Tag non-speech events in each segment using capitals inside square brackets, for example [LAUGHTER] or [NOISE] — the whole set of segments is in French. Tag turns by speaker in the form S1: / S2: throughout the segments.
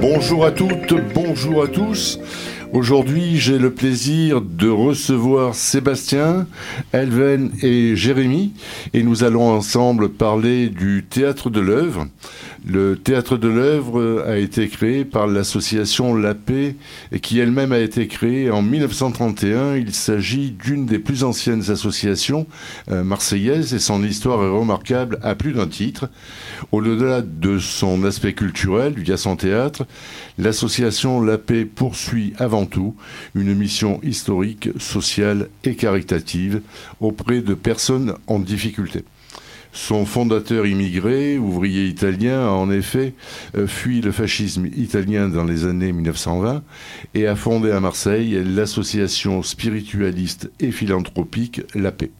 S1: Bonjour à toutes, bonjour à tous. Aujourd'hui, j'ai le plaisir de recevoir Sébastien, Elven et Jérémy et nous allons ensemble parler du théâtre de l'œuvre. Le théâtre de l'œuvre a été créé par l'association La Paix qui elle-même a été créée en 1931. Il s'agit d'une des plus anciennes associations euh, marseillaises et son histoire est remarquable à plus d'un titre. Au-delà de son aspect culturel via son théâtre, l'association La Paix poursuit avant tout une mission historique, sociale et caritative auprès de personnes en difficulté. Son fondateur immigré, ouvrier italien, a en effet euh, fui le fascisme italien dans les années 1920 et a fondé à Marseille l'association spiritualiste et philanthropique La Paix.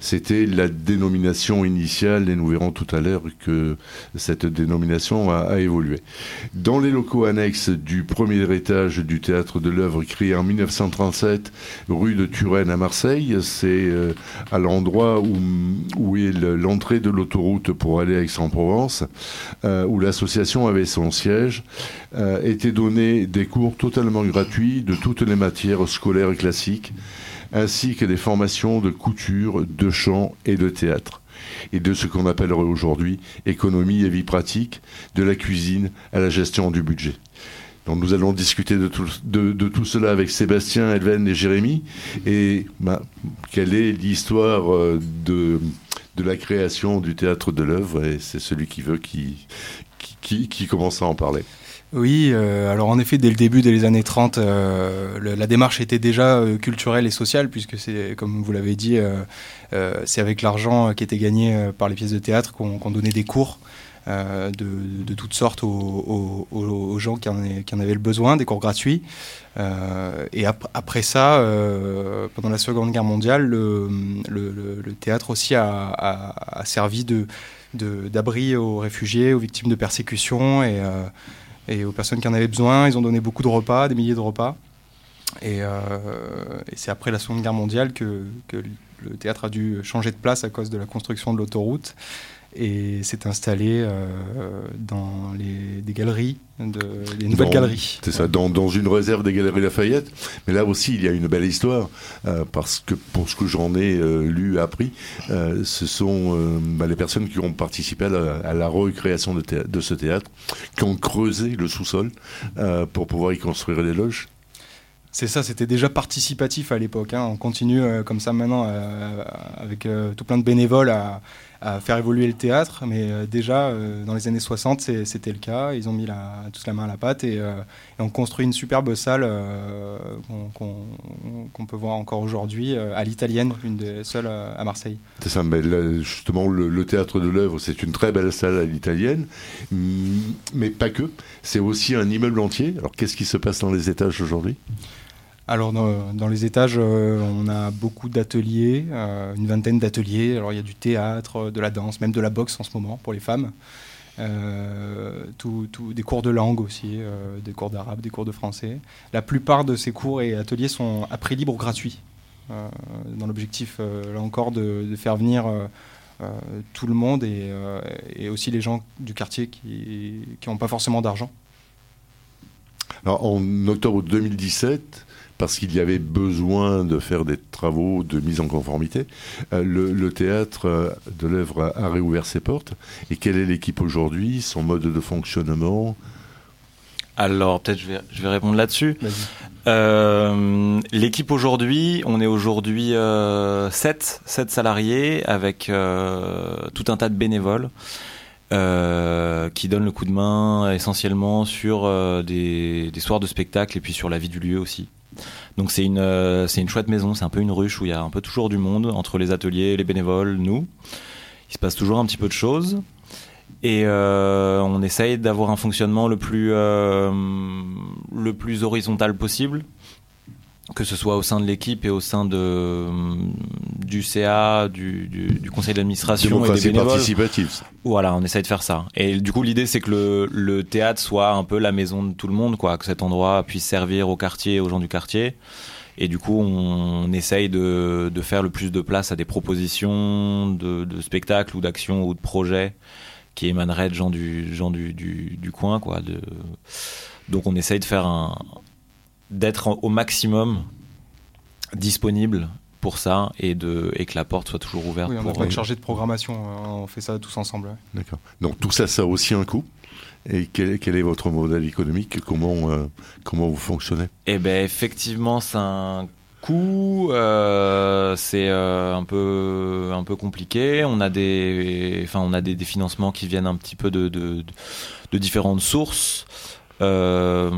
S1: C'était la dénomination initiale et nous verrons tout à l'heure que cette dénomination a, évolué. Dans les locaux annexes du premier étage du théâtre de l'œuvre créé en 1937 rue de Turenne à Marseille, c'est euh, à l'endroit où, est l'entrée de l'autoroute pour aller à Aix-en-Provence, euh, où l'association avait son siège, euh, étaient donnés des cours totalement gratuits de toutes les matières scolaires classiques ainsi que des formations de couture, de chant et de théâtre, et de ce qu'on appellerait aujourd'hui économie et vie pratique, de la cuisine à la gestion du budget. Donc nous allons discuter de tout, cela avec Sébastien, Elven et Jérémy. Et bah, quelle est l'histoire euh, de, la création du théâtre de l'œuvre? Et c'est celui qui veut qui commence à en parler.
S2: Oui, euh, alors en effet, dès le début, dès les années 30, euh, la démarche était déjà euh, culturelle et sociale, puisque c'est, comme vous l'avez dit, c'est avec l'argent qui était gagné par les pièces de théâtre qu'on, donnait des cours de, toutes sortes aux, gens qui en, avaient le besoin, des cours gratuits. et après ça, pendant la Seconde Guerre mondiale, le, théâtre aussi a, servi d'abri aux réfugiés, aux victimes de persécutions et et aux personnes qui en avaient besoin. Ils ont donné beaucoup de repas, des milliers de repas. Et, euh, c'est après la Seconde Guerre mondiale que, le théâtre a dû changer de place à cause de la construction de l'autoroute et s'est installé euh, dans les, des galeries, de, des nouvelles galeries.
S1: C'est ça, dans, dans, une réserve des Galeries Lafayette. Mais là aussi, il y a une belle histoire, euh, parce que pour ce que j'en ai euh, lu, appris, ce sont bah, les personnes qui ont participé à la, recréation de, de, ce théâtre, qui ont creusé le sous-sol pour pouvoir y construire les loges.
S2: C'est ça, c'était déjà participatif à l'époque. Hein. On continue comme ça maintenant avec tout plein de bénévoles à, à faire évoluer le théâtre. Mais euh, déjà, euh, dans les années 60, c'était le cas. Ils ont mis la, tous la main à la pâte et, euh, ont construit une superbe salle qu'on peut voir encore aujourd'hui à l'italienne, une des seules à Marseille.
S1: C'est ça, mais justement, le, théâtre de l'œuvre, c'est une très belle salle à l'italienne, mais pas que. C'est aussi un immeuble entier. Alors, qu'est-ce qui se passe dans les étages aujourd'hui?
S2: Alors dans, les étages, euh, on a beaucoup d'ateliers, euh, une vingtaine d'ateliers. Alors il y a du théâtre, de la danse, même de la boxe en ce moment pour les femmes. Euh, des cours de langue aussi, des cours d'arabe, des cours de français. La plupart de ces cours et ateliers sont à prix libre ou gratuits, dans l'objectif, là encore, de, faire venir tout le monde et, aussi les gens du quartier qui n'ont pas forcément d'argent.
S1: en octobre 2017, parce qu'il y avait besoin de faire des travaux de mise en conformité. Euh, le, théâtre euh, de l'œuvre a, réouvert ses portes. Et quelle est l'équipe aujourd'hui, son mode de fonctionnement?
S3: Alors peut-être je vais, je vais répondre là-dessus. Euh, l'équipe aujourd'hui, on est aujourd'hui 7, 7 salariés avec tout un tas de bénévoles. qui donnent le coup de main essentiellement sur des, des, soirs de spectacle et puis sur la vie du lieu aussi. Donc c'est une, c'est une chouette maison, c'est un peu une ruche où il y a un peu toujours du monde entre les ateliers, les bénévoles, nous. Il se passe toujours un petit peu de choses. Et on essaye d'avoir un fonctionnement le plus, le plus horizontal possible que ce soit au sein de l'équipe et au sein de, du CA, du, du, conseil d'administration et des bénévoles.
S1: participative.
S3: Voilà, on essaye de faire ça. Et du coup, l'idée, c'est que le, le, théâtre soit un peu la maison de tout le monde, quoi, que cet endroit puisse servir au quartier, aux gens du quartier. Et du coup, on, essaye de, de, faire le plus de place à des propositions de, de spectacles ou d'actions ou de projets qui émaneraient de gens du, gens du, du, du coin, quoi. De... Donc, on essaye de faire un, d'être au maximum disponible pour ça et, de, et que la porte soit toujours ouverte.
S2: Oui, on
S3: n'a
S2: pas de chargé de programmation, hein, on fait ça tous ensemble.
S1: D'accord. Donc tout ça, ça a aussi un coût et quel, quel est votre modèle économique? Comment, euh, comment vous fonctionnez?
S3: Eh bien, effectivement, c'est un coût. Euh, c'est euh, un, peu, un peu compliqué. On a des, enfin, on a des, financements qui viennent un petit peu de, de, de différentes sources.
S2: Euh,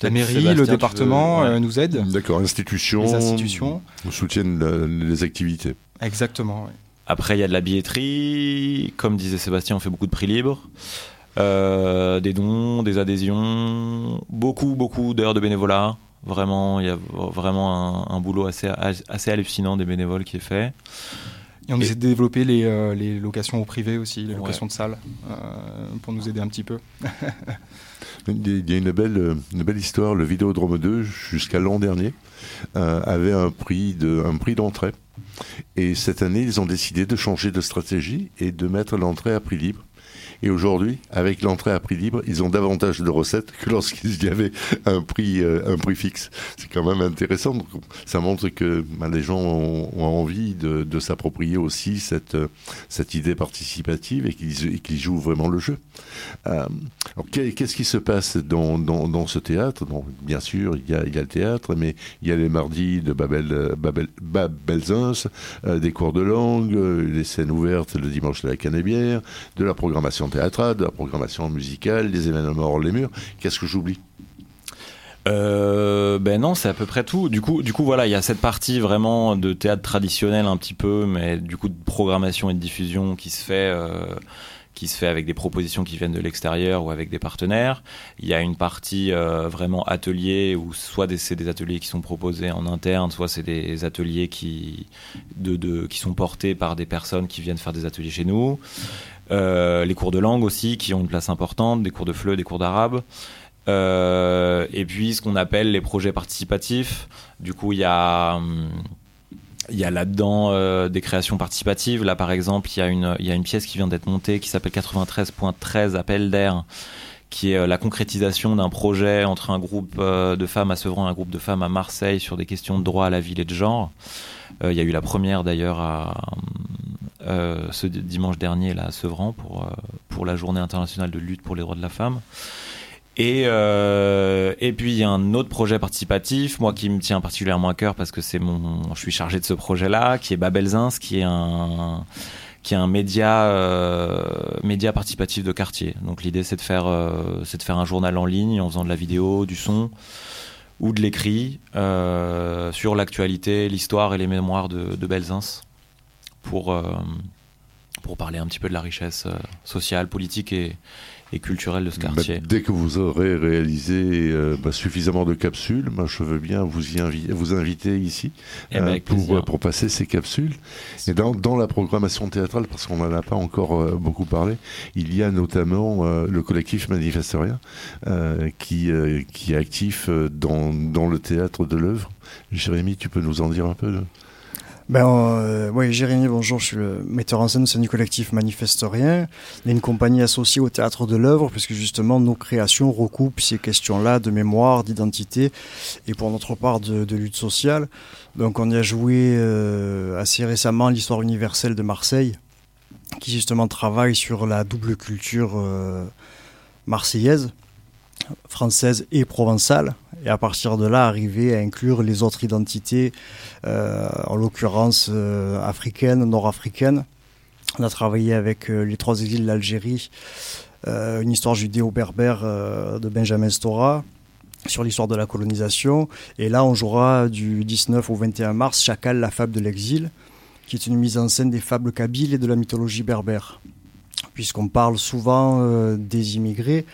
S2: la mairie, le département euh, nous aident.
S1: D'accord, institutions.
S2: Les institutions.
S1: Nous soutiennent les activités.
S2: Exactement.
S3: Après, il y a de la billetterie. Comme disait Sébastien, on fait beaucoup de prix libres. Euh, des dons, des adhésions, beaucoup, beaucoup d'heures de bénévolat. Vraiment, il y a vraiment un, boulot assez, assez hallucinant des bénévoles qui est fait.
S2: Et on essaie de développer les, les, locations au privé aussi, les locations de salles, pour nous aider un petit peu. [LAUGHS]
S1: Il y a une belle, une belle histoire. Le Vidéodrome 2, jusqu'à l'an dernier, euh, avait un prix de, un prix d'entrée. Et cette année, ils ont décidé de changer de stratégie et de mettre l'entrée à prix libre. Et aujourd'hui, avec l'entrée à prix libre, ils ont davantage de recettes que lorsqu'il y avait un prix, euh, un prix fixe. C'est quand même intéressant. ça montre que bah, les gens ont, envie de, s'approprier aussi cette, cette idée participative et qu'ils jouent vraiment le jeu. Euh, Qu'est-ce qui se passe dans, dans, ce théâtre? Donc, Bien sûr, il y, a, le théâtre, mais il y a les mardis de Babel, Babel, Babelzins, euh, des cours de langue, euh, les scènes ouvertes le dimanche de la Canébière, de la programmation théâtrale, de la programmation musicale, des événements hors les murs. Qu'est-ce que j'oublie?
S3: Euh, ben non, c'est à peu près tout. Du coup, du coup, voilà, il y a cette partie vraiment de théâtre traditionnel un petit peu, mais du coup de programmation et de diffusion qui se fait. Euh, qui se fait avec des propositions qui viennent de l'extérieur ou avec des partenaires. Il y a une partie euh, vraiment atelier où soit c'est des ateliers qui sont proposés en interne, soit c'est des ateliers qui, de, qui sont portés par des personnes qui viennent faire des ateliers chez nous. Euh, les cours de langue aussi qui ont une place importante, des cours de FLE, des cours d'arabe. Euh, et puis ce qu'on appelle les projets participatifs. Du coup, il y a hum, y a là-dedans euh, des créations participatives. Là, par exemple, il y il y a une pièce qui vient d'être montée qui s'appelle 93.13 Appel d'air, qui est euh, la concrétisation d'un projet entre un groupe euh, de femmes à Sevran et un groupe de femmes à Marseille sur des questions de droit à la ville et de genre. il y a eu la première d'ailleurs ce dimanche dernier là, à Sevran pour, la journée internationale de lutte pour les droits de la femme. Et, euh, et puis il y a un autre projet participatif, moi qui me tient particulièrement à cœur parce que c'est mon, je suis chargé de ce projet-là, qui est Babelzins, qui est un qui est un média euh, média participatif de quartier. Donc l'idée c'est de faire euh, c'est de faire un journal en ligne en faisant de la vidéo, du son ou de l'écrit euh, sur l'actualité, l'histoire et les mémoires de, de Belzins pour pour parler un petit peu de la richesse sociale, politique et et culturel de ce bah, quartier.
S1: dès que vous aurez réalisé euh, bah, suffisamment de capsules, moi je veux bien vous, y vous inviter ici
S3: eh ben, euh,
S1: pour, pour, passer ces capsules. Et dans, dans la programmation théâtrale, parce qu'on n'en a pas encore euh, beaucoup parlé, il y a notamment le collectif Manifestorien qui, qui est actif dans, dans le théâtre de l'œuvre. Jérémy, tu peux nous en dire un peu
S4: ben, euh, oui, Jérémy, bonjour, je suis le metteur en scène du collectif Manifeste Rien. On est une compagnie associée au théâtre de l'œuvre, puisque justement nos créations recoupent ces questions-là de mémoire, d'identité et pour notre part de, de, lutte sociale. Donc on y a joué euh, assez récemment l'histoire universelle de Marseille, qui justement travaille sur la double culture euh, marseillaise française et provençale, et à partir de là arriver à inclure les autres identités, euh, en l'occurrence euh, africaines, nord-africaines. On a travaillé avec euh, les trois exils d'Algérie, une histoire judéo-berbère de Benjamin Stora, sur l'histoire de la colonisation. Et là, on jouera du 19 au 21 mars Chacal, la fable de l'exil, qui est une mise en scène des fables kabyles et de la mythologie berbère. Puisqu'on parle souvent euh, des immigrés,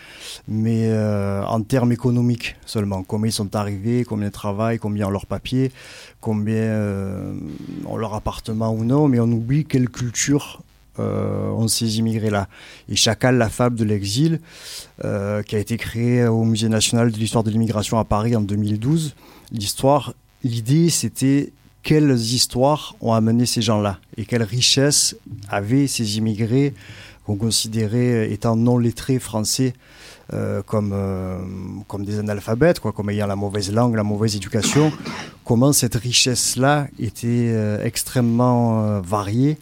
S4: mais euh, en termes économiques seulement. Combien ils sont arrivés, combien ils travaillent, combien ont leurs papiers, combien euh, ont leur appartement ou non, mais on oublie quelle culture euh, ont ces immigrés-là. Et Chacal, la fable de l'exil, qui a été créée au Musée national de l'histoire de l'immigration à Paris en 2012, l'histoire, l'idée c'était quelles histoires ont amené ces gens-là et quelles richesses avaient ces immigrés qu'on considérait étant non lettrés français euh, comme, comme des analphabètes, quoi, comme ayant la mauvaise langue, la mauvaise éducation, [COUGHS] comment cette richesse-là était extrêmement variée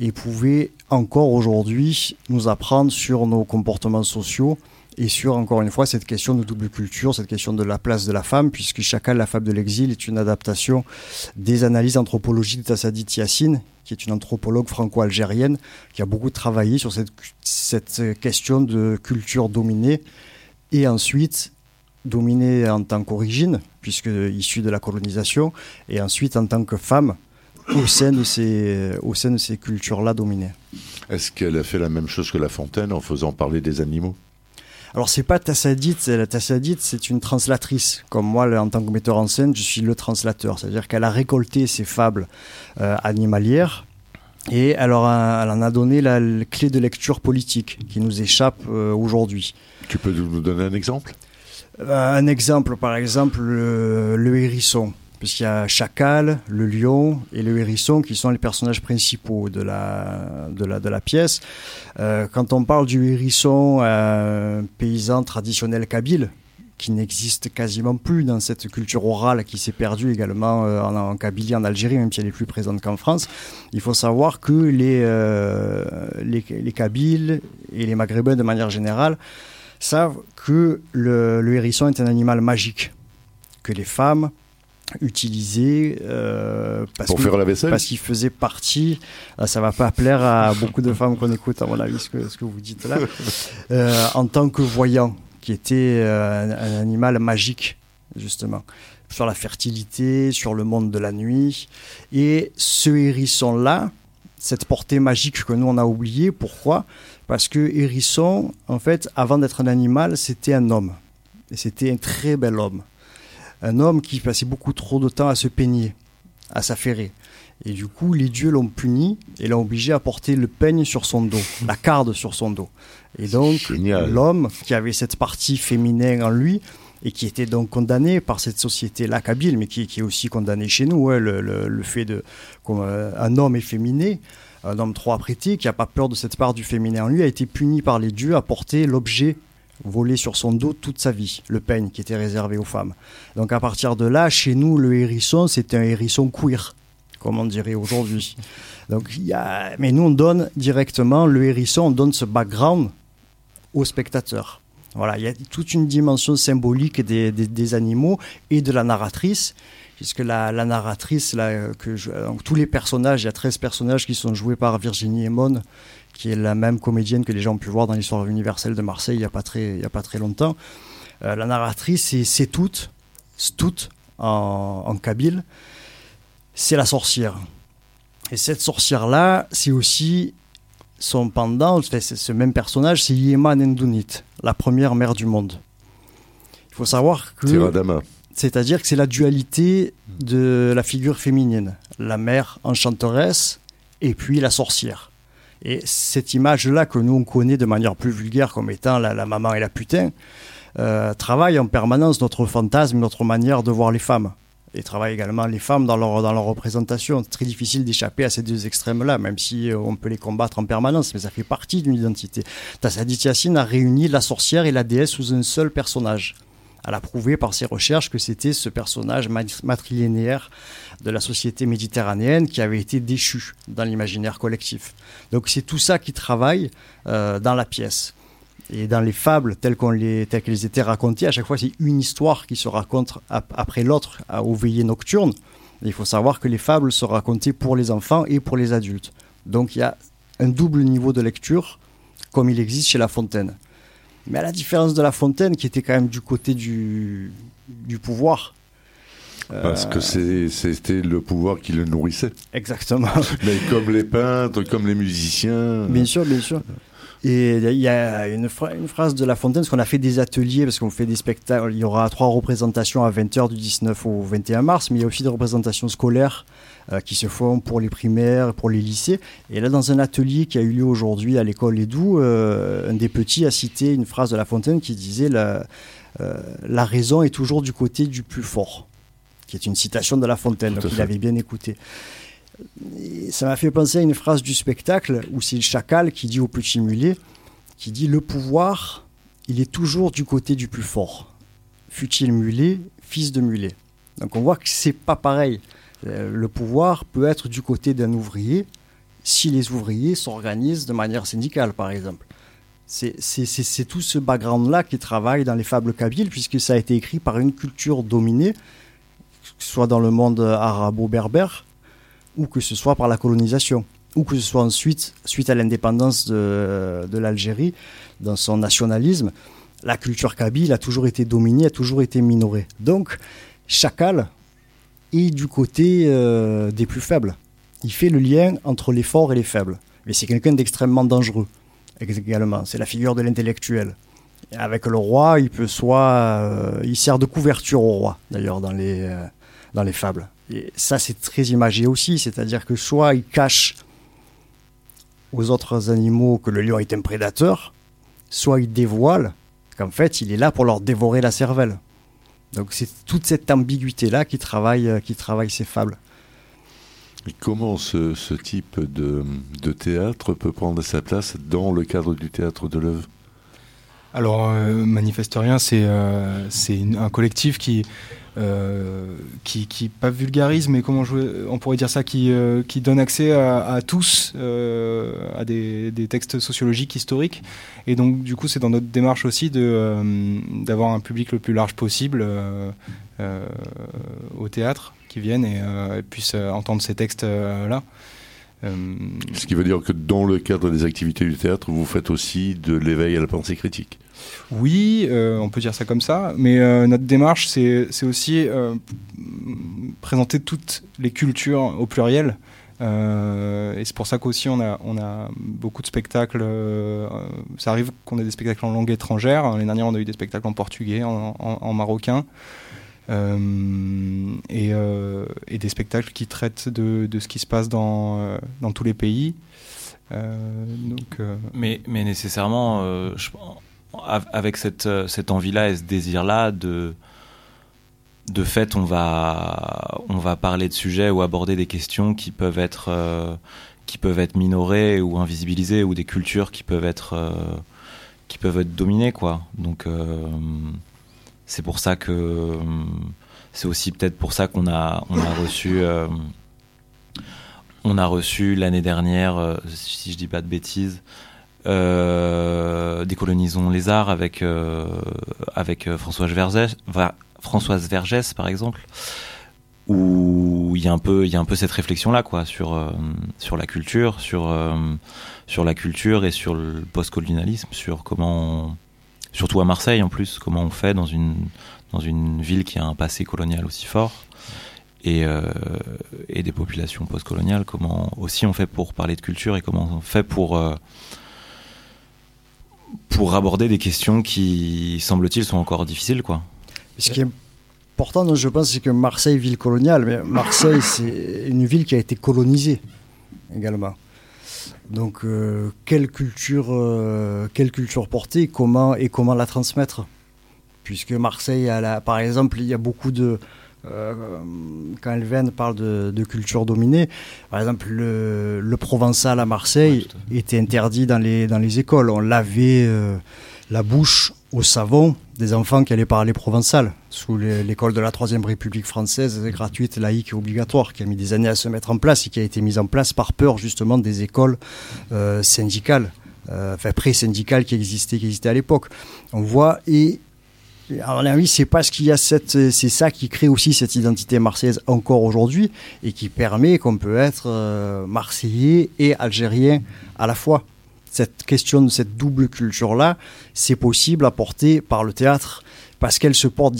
S4: et pouvait encore aujourd'hui nous apprendre sur nos comportements sociaux et sur, encore une fois, cette question de double culture, cette question de la place de la femme, puisque Chacal, la fable de l'exil, est une adaptation des analyses anthropologiques de Tassadit Yassine, qui est une anthropologue franco-algérienne, qui a beaucoup travaillé sur cette, cette question de culture dominée, et ensuite dominée en tant qu'origine, puisque issue de la colonisation, et ensuite en tant que femme, au sein de ces, au sein de ces cultures-là dominées.
S1: Est-ce qu'elle a fait la même chose que La Fontaine en faisant parler des animaux?
S4: Alors c'est pas Tassadite, la Tassadite c'est une translatrice. Comme moi, en tant que metteur en scène, je suis le translateur. C'est-à-dire qu'elle a récolté ces fables euh, animalières et alors elle en a donné la, clé de lecture politique qui nous échappe euh, aujourd'hui.
S1: Tu peux nous donner un exemple?
S4: Euh, Un exemple, par exemple, le hérisson puisqu'il y a Chacal, le lion et le hérisson qui sont les personnages principaux de la, pièce. Euh, quand on parle du hérisson, un paysan traditionnel kabyle, qui n'existe quasiment plus dans cette culture orale qui s'est perdue également euh, en, en, Kabylie, en Algérie, même si elle est plus présente qu'en France. Il faut savoir que les, euh, les, les, Kabyles et les Maghrébins de manière générale savent que le hérisson est un animal magique, que les femmes utilisé euh, parce
S1: pour faire la vaisselle
S4: parce qu'il faisait partie euh, ça va pas plaire à [LAUGHS] beaucoup de femmes qu'on écoute à mon avis ce que, ce que vous dites là. [LAUGHS] Euh, en tant que voyant qui était un, un, animal magique justement sur la fertilité sur le monde de la nuit. Et ce hérisson là cette portée magique que nous on a oublié pourquoi? Parce que hérisson en fait avant d'être un animal c'était un homme. Et c'était un très bel homme un homme qui passait beaucoup trop de temps à se peigner, à s'affairer. Et du coup, les dieux l'ont puni et l'ont obligé à porter le peigne sur son dos, la [LAUGHS] carde sur son dos. Et donc, l'homme qui avait cette partie féminine en lui et qui était donc condamné par cette société-là kabyle, mais qui, est aussi condamné chez nous, hein, le, fait de comme, euh, un homme efféminé, un homme trop apprêté, qui n'a pas peur de cette part du féminin en lui, a été puni par les dieux à porter l'objet volé sur son dos toute sa vie, le peigne qui était réservé aux femmes. Donc à partir de là, chez nous, le hérisson, c'était un hérisson queer, comme on dirait aujourd'hui. Donc, y a... Mais nous, on donne directement le hérisson, on donne ce background au spectateur. Voilà, il y a toute une dimension symbolique des, des, animaux et de la narratrice, puisque la, la narratrice, là, que je... donc, tous les personnages, il y a 13 personnages qui sont joués par Virginie Emon, qui est la même comédienne que les gens ont pu voir dans l'histoire universelle de Marseille il n'y a, pas très, il y a pas très longtemps. Euh, la narratrice, c'est toute, toute en, en kabyle, c'est la sorcière. Et cette sorcière-là, c'est aussi son pendant, c'est ce même personnage, c'est Yema Nendunit, la première mère du monde. Il faut savoir que. C'est-à-dire que c'est la dualité de la figure féminine, la mère enchanteresse et puis la sorcière. Et cette image-là que nous on connaît de manière plus vulgaire comme étant la, maman et la putain, euh, travaille en permanence notre fantasme, notre manière de voir les femmes. Et travaille également les femmes dans leur, dans leur représentation. C'est très difficile d'échapper à ces deux extrêmes-là, même si euh, on peut les combattre en permanence, mais ça fait partie d'une identité. Tassadit Yassine a réuni la sorcière et la déesse sous un seul personnage. Elle a prouvé par ses recherches que c'était ce personnage matrilinéaire de la société méditerranéenne qui avait été déchu dans l'imaginaire collectif. Donc c'est tout ça qui travaille euh, dans la pièce. Et dans les fables telles, qu'elles étaient racontées, à chaque fois c'est une histoire qui se raconte après l'autre aux veillées nocturnes. il faut savoir que les fables sont racontées pour les enfants et pour les adultes. Donc il y a un double niveau de lecture comme il existe chez La Fontaine. Mais à la différence de La Fontaine, qui était quand même du côté du, du pouvoir,
S1: parce que c'était le pouvoir qui le nourrissait.
S4: Exactement. [LAUGHS]
S1: Mais comme les peintres, comme les musiciens.
S4: Bien sûr, bien sûr. Et il y a une, une, phrase de La Fontaine, parce qu'on a fait des ateliers, parce qu'on fait des spectacles. Il y aura trois représentations à 20h du 19 au 21 mars, mais il y a aussi des représentations scolaires euh, qui se font pour les primaires, pour les lycées. Et là, dans un atelier qui a eu lieu aujourd'hui à l'école Edoux, euh, un des petits a cité une phrase de La Fontaine qui disait la, euh, la raison est toujours du côté du plus fort qui est une citation de La Fontaine, donc il avait bien écouté. ça m'a fait penser à une phrase du spectacle où c'est le chacal qui dit au petit mulet, qui dit le pouvoir, il est toujours du côté du plus fort. Fut-il mulet, fils de mulet. Donc on voit que c'est pas pareil. Euh, le pouvoir peut être du côté d'un ouvrier si les ouvriers s'organisent de manière syndicale, par exemple. C'est tout ce background-là qui travaille dans les fables kabyles, puisque ça a été écrit par une culture dominée soit dans le monde arabo-berbère, ou que ce soit par la colonisation, ou que ce soit ensuite, suite à l'indépendance de, de l'Algérie, dans son nationalisme, la culture kabyle a toujours été dominée, a toujours été minorée. Donc, Chacal est du côté euh, des plus faibles. Il fait le lien entre les forts et les faibles. Mais c'est quelqu'un d'extrêmement dangereux également. C'est la figure de l'intellectuel. Avec le roi, il peut soit, euh, il sert de couverture au roi, d'ailleurs, dans les, euh, dans les fables. Et ça, c'est très imagé aussi, c'est-à-dire que soit il cache aux autres animaux que le lion est un prédateur, soit il dévoile qu'en fait, il est là pour leur dévorer la cervelle. Donc c'est toute cette ambiguïté-là qui travaille, qui travaille ces fables.
S1: Et comment ce, ce type de, de, théâtre peut prendre sa place dans le cadre du théâtre de l'œuvre?
S2: Alors, euh, Manifeste Rien, c'est euh, un collectif qui, euh, qui, qui, pas vulgarise, mais comment je, on pourrait dire ça, qui, euh, qui donne accès à, tous euh, à des, des, textes sociologiques historiques. Et donc, du coup, c'est dans notre démarche aussi d'avoir un public le plus large possible au théâtre qui viennent et, puissent entendre ces textes là.
S1: Ce qui veut dire que dans le cadre des activités du théâtre, vous faites aussi de l'éveil à la pensée critique.
S2: Oui, euh, on peut dire ça comme ça, mais euh, notre démarche, c'est aussi euh, présenter toutes les cultures au pluriel. et c'est pour ça qu'aussi on a, on a beaucoup de spectacles. ça arrive qu'on ait des spectacles en langue étrangère. L'année dernière, on a eu des spectacles en portugais, en, marocain. Et, et, des spectacles qui traitent de, ce qui se passe dans, dans tous les pays.
S3: mais, nécessairement, avec cette, euh, envie-là et ce désir-là de fait, on va, parler de sujets ou aborder des questions qui peuvent être, euh, minorées ou invisibilisées ou des cultures qui peuvent être, euh, dominées. Donc, c'est pour ça que, c'est aussi peut-être pour ça qu'on a, on a reçu, on a reçu l'année dernière, si je dis pas de bêtises, euh, décolonisons les arts avec euh, avec euh, Françoise Vergès, par exemple, où il y a un peu y a un peu cette réflexion là quoi sur sur la culture, sur sur la culture et sur le postcolonialisme, sur comment surtout à Marseille en plus comment on fait dans une dans une ville qui a un passé colonial aussi fort. Et, et, des populations postcoloniales, comment aussi on fait pour parler de culture et comment on fait pour pour aborder des questions qui, semble-t-il, sont encore difficiles. Quoi.
S4: Ce qui est important, je pense, c'est que Marseille, ville coloniale, mais Marseille, c'est une ville qui a été colonisée également. Donc, euh, quelle, culture, euh, quelle culture porter et comment, et comment la transmettre? Puisque Marseille, a par exemple, il y a beaucoup de, euh, quand Elven parle de, culture dominée, par exemple, le, provençal à Marseille était interdit dans les, dans les écoles. On lavait la bouche au savon des enfants qui allaient parler provençal, sous l'école de la Troisième République française, gratuite, laïque et obligatoire, qui a mis des années à se mettre en place et qui a été mise en place par peur justement des écoles euh, syndicales, enfin pré-syndicales qui existaient, qui existaient à l'époque. On voit, et à mon avis, c'est parce qu'il y a cette, c'est ça qui crée aussi cette identité marseillaise encore aujourd'hui et qui permet qu'on peut être euh, marseillais et algérien à la fois. Cette question de cette double culture-là, c'est possible à porter par le théâtre parce qu'elle se porte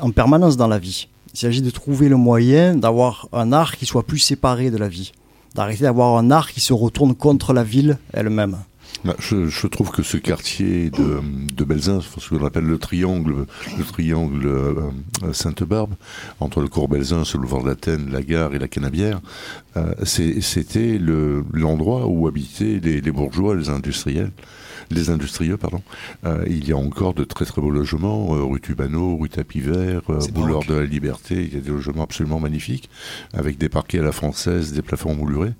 S4: en permanence dans la vie. Il s'agit de trouver le moyen d'avoir un art qui soit plus séparé de la vie, d'arrêter d'avoir un art qui se retourne contre la ville elle-même.
S1: Bah, je, trouve que ce quartier de, de Belzins, ce qu'on appelle le triangle, le triangle euh, Sainte-Barbe, entre le cours Belzins, le boulevard d'Athènes, la gare et la Canabière, euh, c'était l'endroit où habitaient les, les, bourgeois, les industriels les industrieux, pardon. Euh, il y a encore de très très beaux logements, euh, rue Tubano, rue Tapis Vert, euh, boulevard de la Liberté. Il y a des logements absolument magnifiques, avec des parquets à la française, des plafonds moulurés.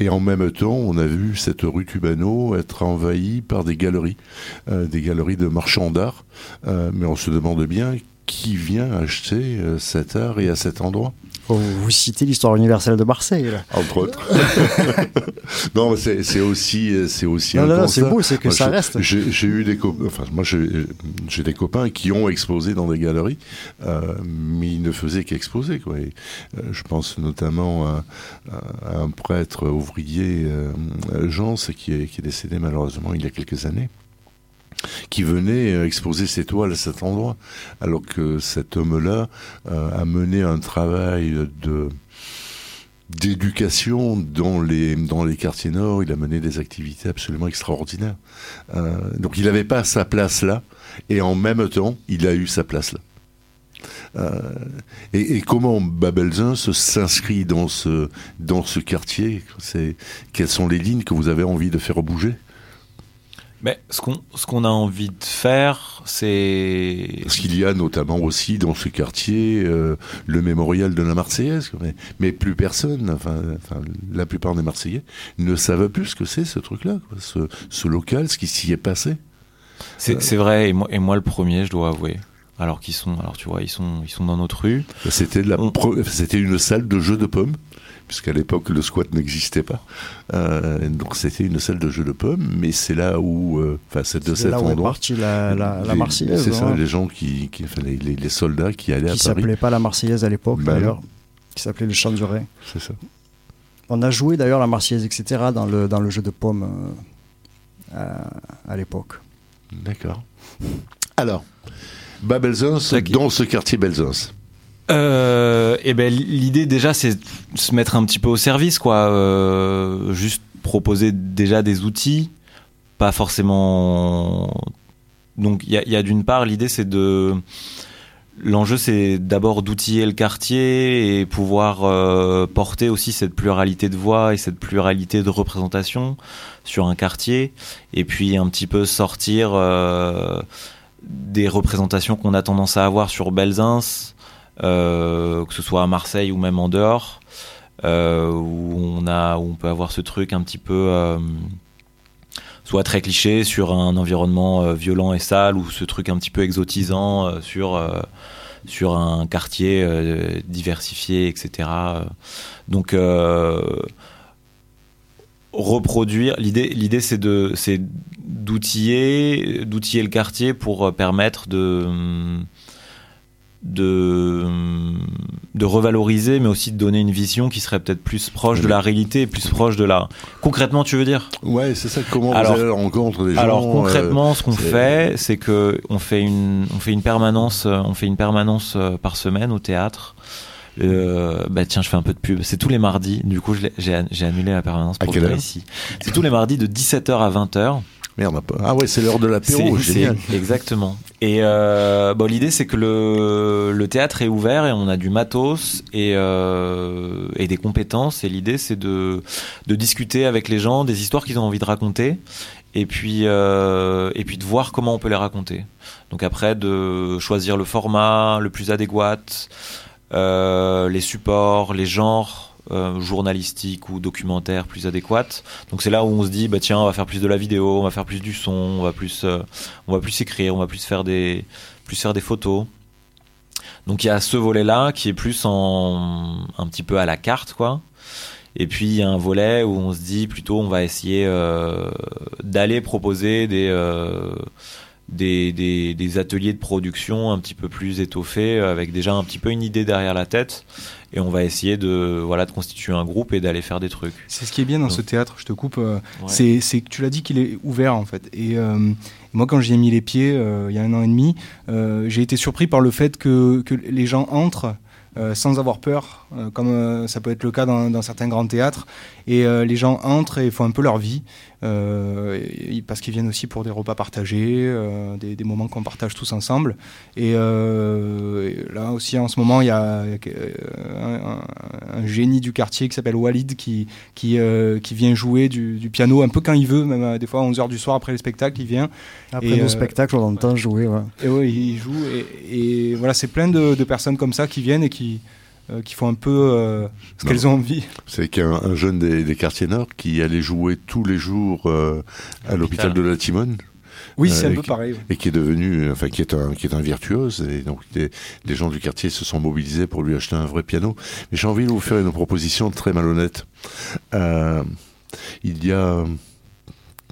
S1: Et en même temps, on a vu cette rue Tubano être envahie par des galeries, des galeries de marchands d'art. mais on se demande bien qui vient acheter cet art et à cet endroit.
S4: Vous citez l'histoire universelle de Marseille, là.
S1: Entre autres. [LAUGHS] non, c'est aussi, c'est aussi
S4: non, non, c'est beau, c'est que ça reste.
S1: J'ai eu des copains, enfin, moi, j'ai des copains qui ont exposé dans des galeries, euh, mais ils ne faisaient qu'exposer, quoi. Et, euh, je pense notamment à, un prêtre ouvrier, euh, Jean, qui est, qui est décédé malheureusement il y a quelques années qui venait euh, exposer ses toiles à cet endroit, alors que cet homme-là euh, a mené un travail d'éducation dans les quartiers nord. Il a mené des activités absolument extraordinaires. Euh, donc il n'avait pas sa place là, et en même temps, il a eu sa place là. et, comment Babelzin s'inscrit dans ce quartier? Quelles sont les lignes que vous avez envie de faire bouger?
S3: Mais ce qu'on ce qu'on a envie de faire, c'est
S1: parce qu'il y a notamment aussi dans ce quartier euh, le mémorial de la Marseillaise, mais, plus personne, enfin, la plupart des Marseillais ne savent plus ce que c'est ce truc-là, ce, ce local, ce qui s'y est passé.
S3: C'est vrai, et moi, et moi le premier, je dois avouer alors qu'ils sont, alors tu vois, ils sont, ils sont dans notre rue.
S1: C'était c'était une salle de jeux de pommes puisqu'à l'époque le squat n'existait pas. Euh, donc c'était une salle de jeu de pommes, mais c'est là où, euh, enfin c'est de cet
S4: là
S1: endroit.
S4: Où est partie la, la, Marseillaise.
S1: C'est ça, hein. les gens qui, qui les, les, soldats qui allaient
S4: qui
S1: à Paris.
S4: Qui s'appelait pas la Marseillaise à l'époque bah d'ailleurs, qui s'appelait le Champ du.
S1: C'est ça.
S4: On a joué d'ailleurs la Marseillaise, etc. dans le dans le jeu de pommes euh, à, l'époque.
S1: D'accord. Alors, Babelzons, dans ce quartier Belzons
S3: euh, et ben l'idée déjà c'est se mettre un petit peu au service quoi, euh, juste proposer déjà des outils, pas forcément. Donc il y a, d'une part l'idée c'est de L'enjeu, c'est d'abord d'outiller le quartier et pouvoir euh, porter aussi cette pluralité de voix et cette pluralité de représentation sur un quartier, et puis un petit peu sortir euh, des représentations qu'on a tendance à avoir sur Belzins, que ce soit à Marseille ou même en dehors, euh, où on a, où on peut avoir ce truc un petit peu euh, soit très cliché sur un environnement violent et sale ou ce truc un petit peu exotisant sur sur un quartier diversifié, etc. Donc reproduire l'idée l'idée c'est de c'est d'outiller d'outiller le quartier pour permettre de de, de revaloriser, mais aussi de donner une vision qui serait peut-être plus proche de la réalité, plus proche de la. Concrètement, tu veux dire?
S1: Ouais, c'est ça. Comment alors, vous allez rencontre des gens
S3: Alors concrètement, ce qu'on fait, c'est que on fait une, on fait une permanence, on fait une permanence euh, par semaine au théâtre. Euh, bah tiens, je fais un peu de pub. C'est tous les mardis. Du coup, j'ai annulé la permanence pour ici. C'est tous les mardis de 17h à 20h.
S1: Merde, ah ouais, c'est l'heure de l'apéro, génial.
S3: Exactement. Et euh, bon, l'idée c'est que le, le, théâtre est ouvert et on a du matos et, euh, et des compétences. Et l'idée c'est de, de discuter avec les gens des histoires qu'ils ont envie de raconter et puis euh, et puis de voir comment on peut les raconter. Donc après de choisir le format le plus adéquat, les supports, les genres euh, journalistique ou documentaire plus adéquate. Donc c'est là où on se dit bah tiens on va faire plus de la vidéo, on va faire plus du son, on va plus euh, on va plus écrire, on va plus faire des plus faire des photos. Donc il y a ce volet là qui est plus en un petit peu à la carte quoi. Et puis il y a un volet où on se dit plutôt on va essayer euh, d'aller proposer des des, des, des, ateliers de production un petit peu plus étoffés, avec déjà un petit peu une idée derrière la tête. Et on va essayer de, voilà, de constituer un groupe et d'aller faire des trucs.
S2: C'est ce qui est bien dans ce théâtre, je te coupe, euh, c'est que tu l'as dit qu'il est ouvert en fait. Et euh, moi, quand j'y ai mis les pieds euh, il y a un an et demi, j'ai été surpris par le fait que, que les gens entrent. sans avoir peur, comme ça peut être le cas dans, dans certains grands théâtres. Et les gens entrent et font un peu leur vie. Euh, parce qu'ils viennent aussi pour des repas partagés, euh, des, des, moments qu'on partage tous ensemble. Et, euh, là aussi, en ce moment, il y a un, un, génie du quartier qui s'appelle Walid qui, qui, qui vient jouer du, du, piano un peu quand il veut, même des fois à 11h du soir après le spectacle, il vient.
S4: Après le spectacle, on entend jouer. Ouais.
S2: Et ouais, il joue. Et, et voilà, c'est plein de, de personnes comme ça qui viennent et qui euh, qui font un peu euh, ce qu'elles ont envie.
S1: C'est qu'un jeune des, quartiers nord qui allait jouer tous les jours euh, à l'hôpital de la Timone.
S2: Oui, c'est un peu pareil.
S1: Et qui est devenu, enfin, qui est un, qui est un virtuose. Et donc, les, gens du quartier se sont mobilisés pour lui acheter un vrai piano. Mais j'ai envie de vous faire une proposition très malhonnête. il y a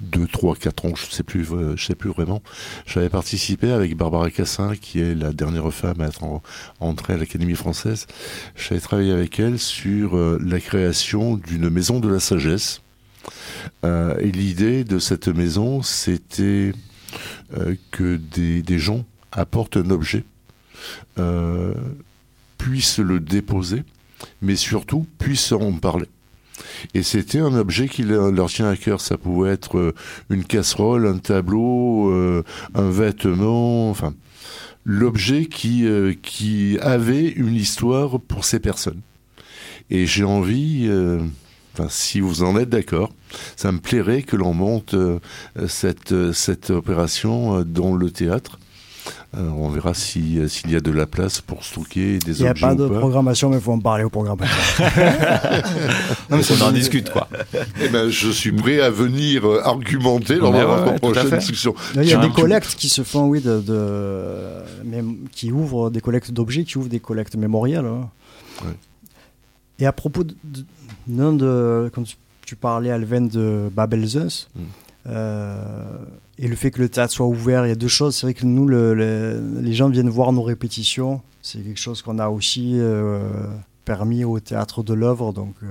S1: 2, 3, 4 ans, je sais plus, euh, sais plus vraiment. J'avais participé avec Barbara Cassin, qui est la dernière femme à être entrée à l'Académie française. J'avais travaillé avec elle sur euh, la création d'une maison de la sagesse. Euh, et l'idée de cette maison, c'était que des, gens apportent un objet, puissent le déposer, mais surtout puissent en parler. Et c'était un objet qui leur tient à cœur. Ça pouvait être euh, une casserole, un tableau, euh, un vêtement, enfin, l'objet qui, euh, qui avait une histoire pour ces personnes. Et j'ai envie, enfin, si vous en êtes d'accord, ça me plairait que l'on monte cette, cette opération dans le théâtre euh, on verra euh, s'il y a de la place pour stocker des objets. Il n'y a
S4: pas de programmation, mais il faut en parler au programmateur. [LAUGHS]
S3: non, mais on en discute, quoi.
S1: Eh ben, je suis prêt à venir euh, argumenter lors de la prochaine discussion.
S4: Il y a des collectes qui se font, oui, de, qui ouvrent des collectes d'objets, qui ouvrent des collectes mémorielles. Hein. Et à propos de, de, quand tu, parlais, Alven, de Babel Zeus, mm. Et le fait que le théâtre soit ouvert, il y a deux choses. C'est vrai que nous, les gens viennent voir nos répétitions. C'est quelque chose qu'on a aussi euh, permis au théâtre de l'œuvre. Donc, euh,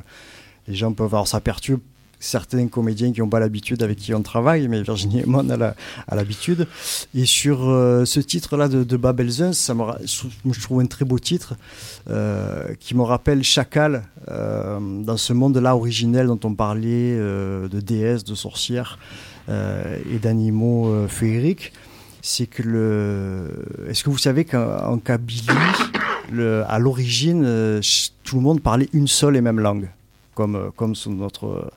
S4: les gens peuvent avoir sa perturbe certains comédiens qui n'ont pas l'habitude avec qui on travaille, mais Virginie et moi on a l'habitude. Et sur euh, ce titre-là de, de Babelzun, ça me, je trouve un très beau titre qui me rappelle Chacal dans ce monde-là originel dont on parlait de déesses, de sorcières. Euh, et d'animaux euh, féeriques, c'est que le. Est-ce que vous savez qu'en Kabylie, à l'origine, euh, tout le monde parlait une seule et même langue, comme, comme sous notre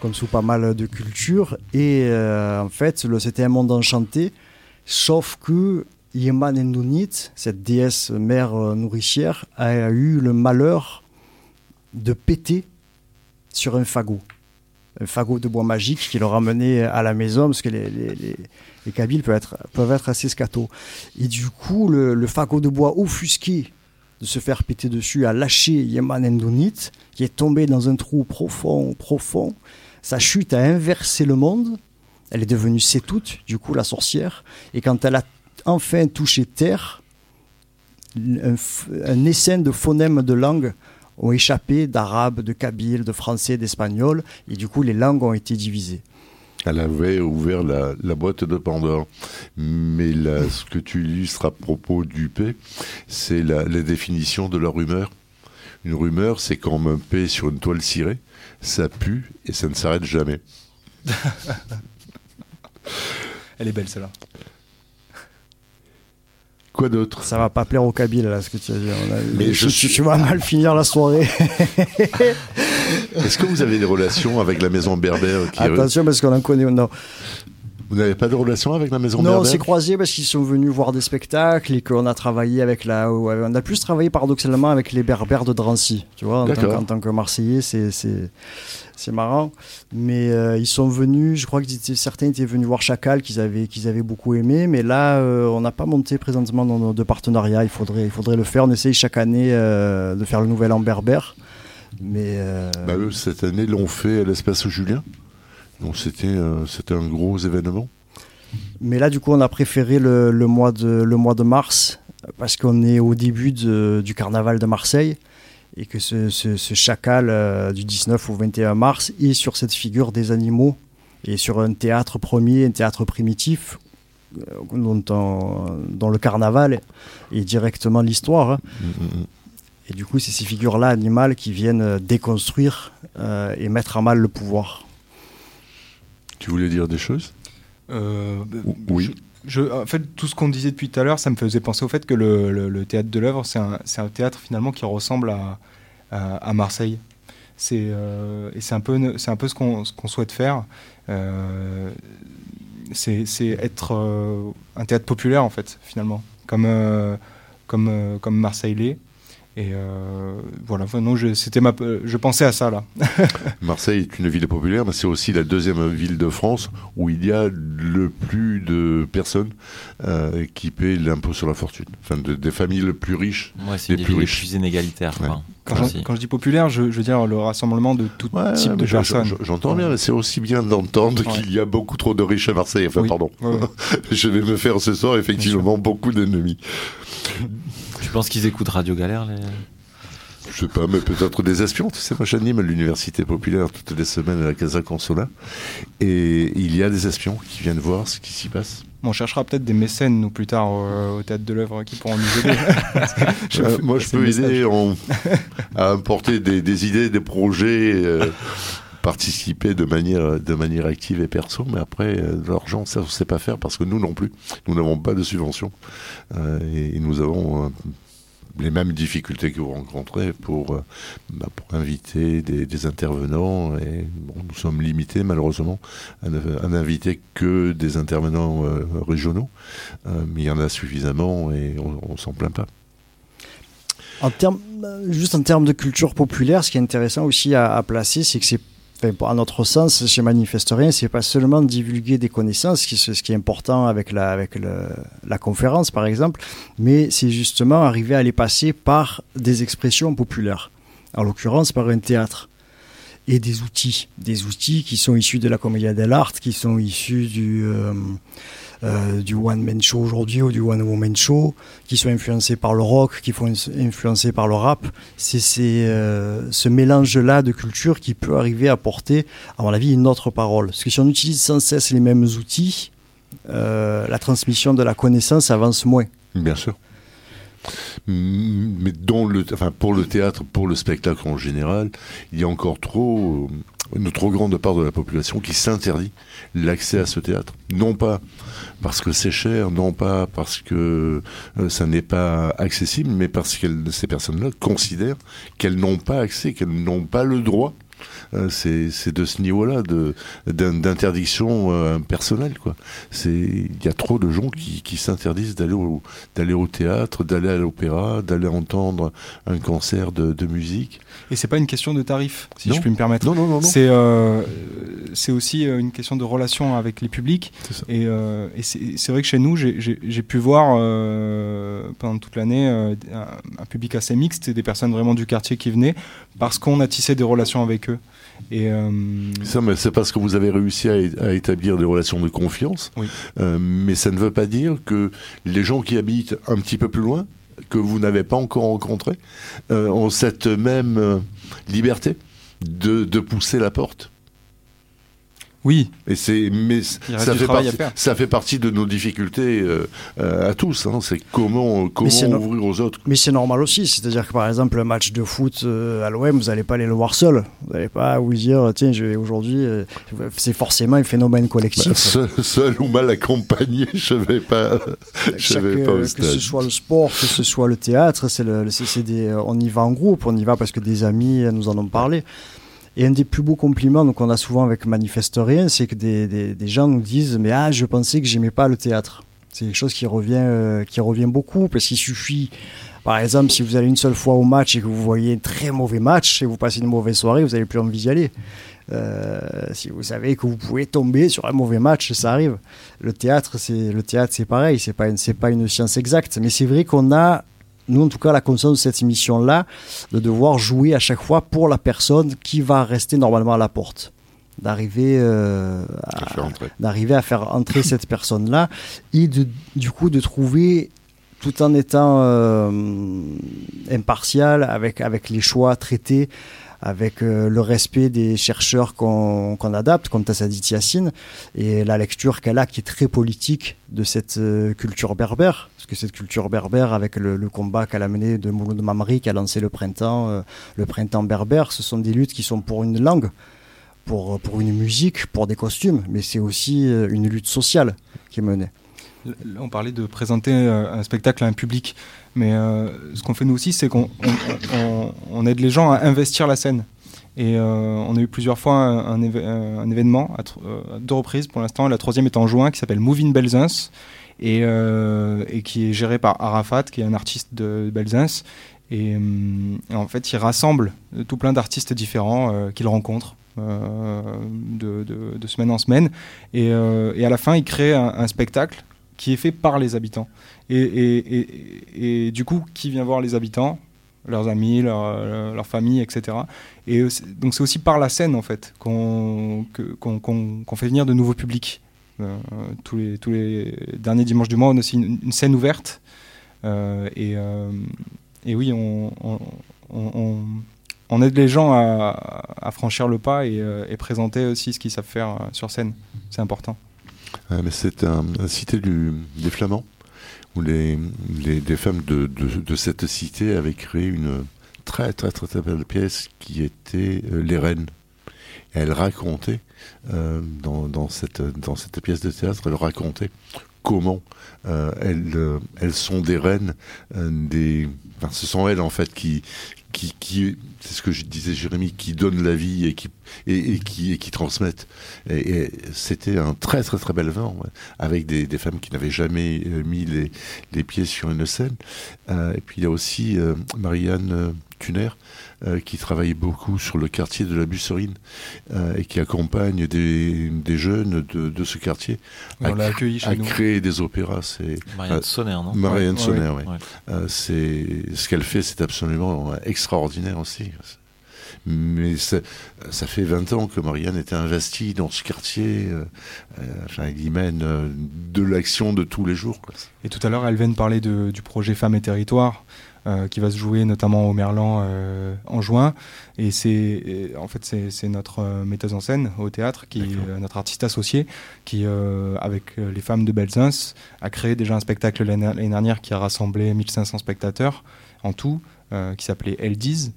S4: comme sous pas mal de cultures. Et en fait, c'était un monde enchanté, sauf que Yeman Endunit, cette déesse mère nourricière, a eu le malheur de péter sur un fagot un fagot de bois magique qui leur ramenait à la maison, parce que les, les, les, Kabyles peuvent être, peuvent être assez scato. Et du coup, le, fagot de bois offusqué de se faire péter dessus a lâché Yeman Endonit, qui est tombé dans un trou profond, profond. Sa chute a inversé le monde. Elle est devenue Sétoute, du coup, la sorcière. Et quand elle a enfin touché terre, un, un essaim de phonèmes de langue ont échappé d'arabe, de kabyle, de français, d'espagnol, et du coup les langues ont été divisées.
S1: Elle avait ouvert la, boîte de Pandore. Mais ce que tu illustres à propos du P, c'est la, définition de la rumeur. Une rumeur, c'est quand on met un P sur une toile cirée, ça pue et ça ne s'arrête jamais. [LAUGHS]
S2: Elle est belle celle-là.
S1: Quoi d'autre?
S4: Ça va pas plaire au Kabyle, là, ce que tu as dit. Mais je, suis... tu vas mal finir la soirée. [LAUGHS]
S1: Est-ce que vous avez des relations avec la maison berbère
S4: qui Attention, parce qu'on en connaît. Non.
S1: Vous n'avez pas de relation avec la maison berbère
S4: Non, on s'est croisés parce qu'ils sont venus voir des spectacles et qu'on a travaillé avec la. On a plus travaillé paradoxalement avec les berbères de Drancy. Tu vois, en tant, en tant que Marseillais, c'est c'est marrant. Mais euh, ils sont venus, je crois que certains étaient venus voir Chacal, qu'ils avaient, qu'ils avaient beaucoup aimé. Mais là, euh, on n'a pas monté présentement dans nos partenariats. Il faudrait, il faudrait le faire. On essaye chaque année euh, de faire le nouvel an berbère. Mais
S1: bah, cette année, l'ont fait à l'espace Julien. Donc c'était, c'était un gros événement.
S4: Mais là, du coup, on a préféré le, mois, de, le mois de mars parce qu'on est au début du carnaval de Marseille et que ce, chacal euh, du 19 au 21 mars est sur cette figure des animaux et sur un théâtre premier, un théâtre primitif euh, dont, le carnaval est directement l'histoire. Hein. Mm, mm, mm. Et du coup, c'est ces figures-là animales qui viennent euh, déconstruire et mettre à mal le pouvoir.
S1: Tu voulais dire des choses?
S2: Oui. En fait, tout ce qu'on disait depuis tout à l'heure, ça me faisait penser au fait que le, théâtre de l'œuvre, c'est un, théâtre finalement qui ressemble à, Marseille. Euh, et c'est un peu c'est un peu ce qu'on qu'on souhaite faire. Euh, c'est être euh, un théâtre populaire en fait finalement, comme comme comme Marseille l'est. Et euh, voilà, non, je, c'était ma, je pensais à ça là. [LAUGHS]
S1: Marseille est une ville populaire, mais c'est aussi la deuxième ville de France où il y a le plus de personnes euh, qui paient l'impôt sur la fortune. Enfin, des familles les plus riches.
S3: Ouais, c'est les plus riches. plus inégalitaires.
S2: Quand, je, dis populaire, je, veux dire le rassemblement de tout type de personnes.
S1: J'entends bien, mais c'est aussi bien d'entendre qu'il y a beaucoup trop de riches à Marseille. Enfin, pardon. [LAUGHS] je vais me faire ce soir effectivement beaucoup d'ennemis.
S3: Tu penses qu'ils écoutent Radio Galère les...
S1: Je sais pas, mais peut-être des espions. Tu sais, moi j'anime à l'université populaire toutes les semaines à la Casa Consola. Et il y a des espions qui viennent voir ce qui s'y passe.
S2: on cherchera peut-être des mécènes, nous, plus tard, au, théâtre de l'œuvre, qui pourront nous aider. [LAUGHS]
S1: Euh, moi, je peux aider [LAUGHS] à apporter des, idées, des projets, euh, participer de manière, de manière active et perso. Mais après, euh, l'argent, ça, on ne sait pas faire parce que nous non plus. Nous n'avons pas de subvention. et, nous avons les mêmes difficultés que vous rencontrez pour, euh, bah, pour inviter des, intervenants. Et nous sommes limités malheureusement à n'inviter que des intervenants euh, régionaux, euh, mais il y en a suffisamment et on, ne s'en plaint pas.
S4: En termes, juste en termes de culture populaire, ce qui est intéressant aussi à placer, c'est que c'est à notre sens, chez Manifesterien, c'est pas seulement divulguer des connaissances, ce qui est important avec la, avec la conférence par exemple, mais c'est justement arriver à les passer par des expressions populaires. En l'occurrence, par un théâtre et des outils, des outils qui sont issus de la commedia dell'arte, qui sont issus du euh, euh, du one-man show aujourd'hui ou du one-woman show, qui sont influencés par le rock, qui sont influencés par le rap. C'est euh, ce mélange-là de culture qui peut arriver à porter, à mon avis, une autre parole. Parce que si on utilise sans cesse les mêmes outils, euh, la transmission de la connaissance avance moins.
S1: Bien sûr mais pour le théâtre, pour le spectacle en général, il y a encore trop, une trop grande part de la population qui s'interdit l'accès à ce théâtre. Non pas parce que c'est cher, non pas parce que euh, ça n'est pas accessible, mais parce que ces personnes-là considèrent qu'elles n'ont pas accès, qu'elles n'ont pas le droit euh, c'est de ce niveau-là d'interdiction euh, personnelle. Il y a trop de gens qui, s'interdisent d'aller au, au théâtre, d'aller à l'opéra, d'aller entendre un concert de, musique.
S2: Et c'est pas une question de tarif, si je puis me permettre.
S1: Non, non, non.
S2: C'est euh, aussi une question de relation avec les publics. Et, c'est vrai que chez nous, j'ai pu voir pendant toute l'année un, un, public assez mixte, des personnes vraiment du quartier qui venaient parce qu'on a tissé des relations avec eux. Et
S1: euh, Ça, mais c'est parce que vous avez réussi à, établir des relations de confiance. Euh, mais ça ne veut pas dire que les gens qui habitent un petit peu plus loin, que vous n'avez pas encore rencontrés, euh, ont cette même liberté de, de pousser la porte.
S2: Oui.
S1: Et c'est, mais ça fait, partie, ça fait partie de nos difficultés euh, euh, à tous. Hein. C'est comment, comment ouvrir aux autres.
S4: Mais c'est normal aussi. C'est-à-dire que par exemple, un match de foot euh, à l'OM, vous n'allez pas aller le voir seul. Vous n'allez pas vous dire, tiens, je vais aujourd'hui. c'est forcément un phénomène collectif.
S1: Bah, seul, ou mal accompagné, [LAUGHS] je vais pas. je vais pas
S4: Que ce soit le sport, que ce soit le théâtre, c'est le, des, on y va en groupe. On y va parce que des amis nous en ont parlé. Et un des plus beaux compliments qu'on a souvent avec Manifeste Rien, c'est que des, des, gens nous disent Mais ah, je pensais que j'aimais pas le théâtre. C'est quelque chose qui revient, euh, qui revient beaucoup parce qu'il suffit, par exemple, si vous allez une seule fois au match et que vous voyez un très mauvais match et vous passez une mauvaise soirée, vous n'avez plus envie d'y aller. Euh, si vous savez que vous pouvez tomber sur un mauvais match, ça arrive. Le théâtre, c'est le théâtre, c'est pareil. C'est pas pas une science exacte, mais c'est vrai qu'on a nous, en tout cas, la conscience de cette émission-là, de devoir jouer à chaque fois pour la personne qui va rester normalement à la porte. d'arriver à, d'arriver à faire entrer [COUGHS] cette personne-là et de, du coup de trouver tout en étant impartial avec, avec les choix traités avec euh, le respect des chercheurs qu'on adapte, comme Tassadit Yassine, et la lecture qu'elle a qui est très politique de cette euh, culture berbère, parce que cette culture berbère, avec le, combat qu'elle a mené de Mouloud Mamri, qui a lancé le printemps, euh, le printemps berbère, ce sont des luttes qui sont pour une langue, pour, pour une musique, pour des costumes, mais c'est aussi une lutte sociale qui est menée.
S2: On parlait de présenter un spectacle à un public. Mais euh, ce qu'on fait nous aussi, c'est qu'on on, aide les gens à investir la scène. Et euh, on a eu plusieurs fois un, événement, à, euh, deux reprises pour l'instant. La troisième est en juin, qui s'appelle Moving Belzins, et, qui est géré par Arafat, qui est un artiste de Belzins. Et, en fait, il rassemble tout plein d'artistes différents qu'il rencontre. De, semaine en semaine et, à la fin il crée un spectacle qui est fait par les habitants et, du coup, qui vient voir les habitants leurs amis, leur, leur famille, etc. Et donc c'est aussi par la scène en fait qu'on fait venir de nouveaux publics. Euh, tous, les, tous les derniers dimanches du mois, on a aussi une, scène ouverte. Euh, euh, et, oui, on, on, aide les gens à, franchir le pas et, présenter aussi ce qu'ils savent faire sur scène. C'est important.
S1: Mais c'est un, cité des Flamands où les, les, femmes de, de, cette cité avaient créé une très très très, très belle pièce qui était euh, Les Reines. Et elles racontaient euh, dans, dans, cette, dans cette pièce de théâtre, elles racontaient comment euh, elles, elles sont des reines, des, enfin, ce sont elles en fait qui, qui, c'est ce que je disais Jérémy, qui donnent la vie et qui, et, transmettent. Et, c'était un très très très bel vent, avec des, femmes qui n'avaient jamais euh, mis les, pieds sur une scène. Euh, et puis il y a aussi euh, Marianne Cuner, qui travaille beaucoup sur le quartier de la Busserine et qui accompagne des, des jeunes de, de, ce quartier
S2: à, à
S1: créer des opéras.
S3: C'est Marianne Sonner, non?
S1: Marianne Sonner, oui. c'est ce qu'elle fait, c'est absolument extraordinaire aussi. Mais ça, fait 20 ans que Marianne était investie dans ce quartier. Euh, euh, enfin, il y mène euh, de l'action de tous les jours.
S2: Et tout à l'heure, elle vient de parler du projet Femmes et Territoires. Qui va se jouer notamment au Merlan en juin. Et c'est en fait c'est notre metteuse en scène au théâtre, qui notre artiste associé, qui avec les femmes de Belzins a créé déjà un spectacle l'année dernière qui a rassemblé 1500 spectateurs en tout, qui s'appelait Eldiz.